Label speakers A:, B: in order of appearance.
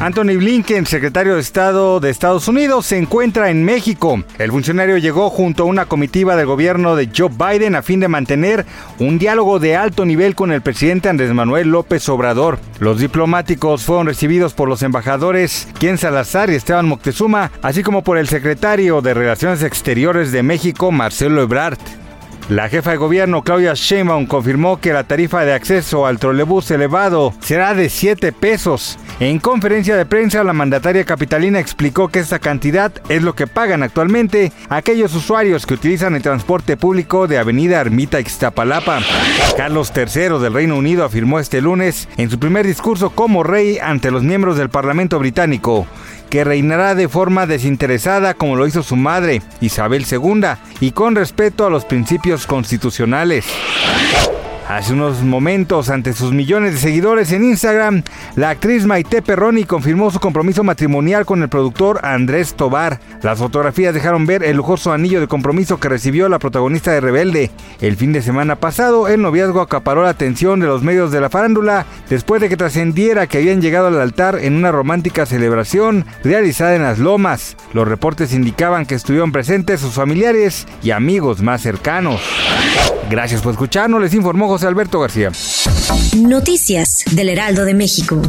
A: Anthony Blinken, secretario de Estado de Estados Unidos, se encuentra en México. El funcionario llegó junto a una comitiva del gobierno de Joe Biden a fin de mantener un diálogo de alto nivel con el presidente Andrés Manuel López Obrador. Los diplomáticos fueron recibidos por los embajadores Ken Salazar y Esteban Moctezuma, así como por el secretario de Relaciones Exteriores de México, Marcelo Ebrard. La jefa de gobierno Claudia Sheinbaum confirmó que la tarifa de acceso al trolebús elevado será de 7 pesos. En conferencia de prensa, la mandataria capitalina explicó que esta cantidad es lo que pagan actualmente aquellos usuarios que utilizan el transporte público de Avenida Ermita Ixtapalapa. Carlos III del Reino Unido afirmó este lunes en su primer discurso como rey ante los miembros del Parlamento británico que reinará de forma desinteresada como lo hizo su madre, Isabel II, y con respeto a los principios constitucionales. Hace unos momentos, ante sus millones de seguidores en Instagram, la actriz Maite Perroni confirmó su compromiso matrimonial con el productor Andrés Tobar. Las fotografías dejaron ver el lujoso anillo de compromiso que recibió la protagonista de Rebelde. El fin de semana pasado, el noviazgo acaparó la atención de los medios de la farándula después de que trascendiera que habían llegado al altar en una romántica celebración realizada en las lomas. Los reportes indicaban que estuvieron presentes sus familiares y amigos más cercanos. Gracias por escucharnos, les informó Alberto García.
B: Noticias del Heraldo de México.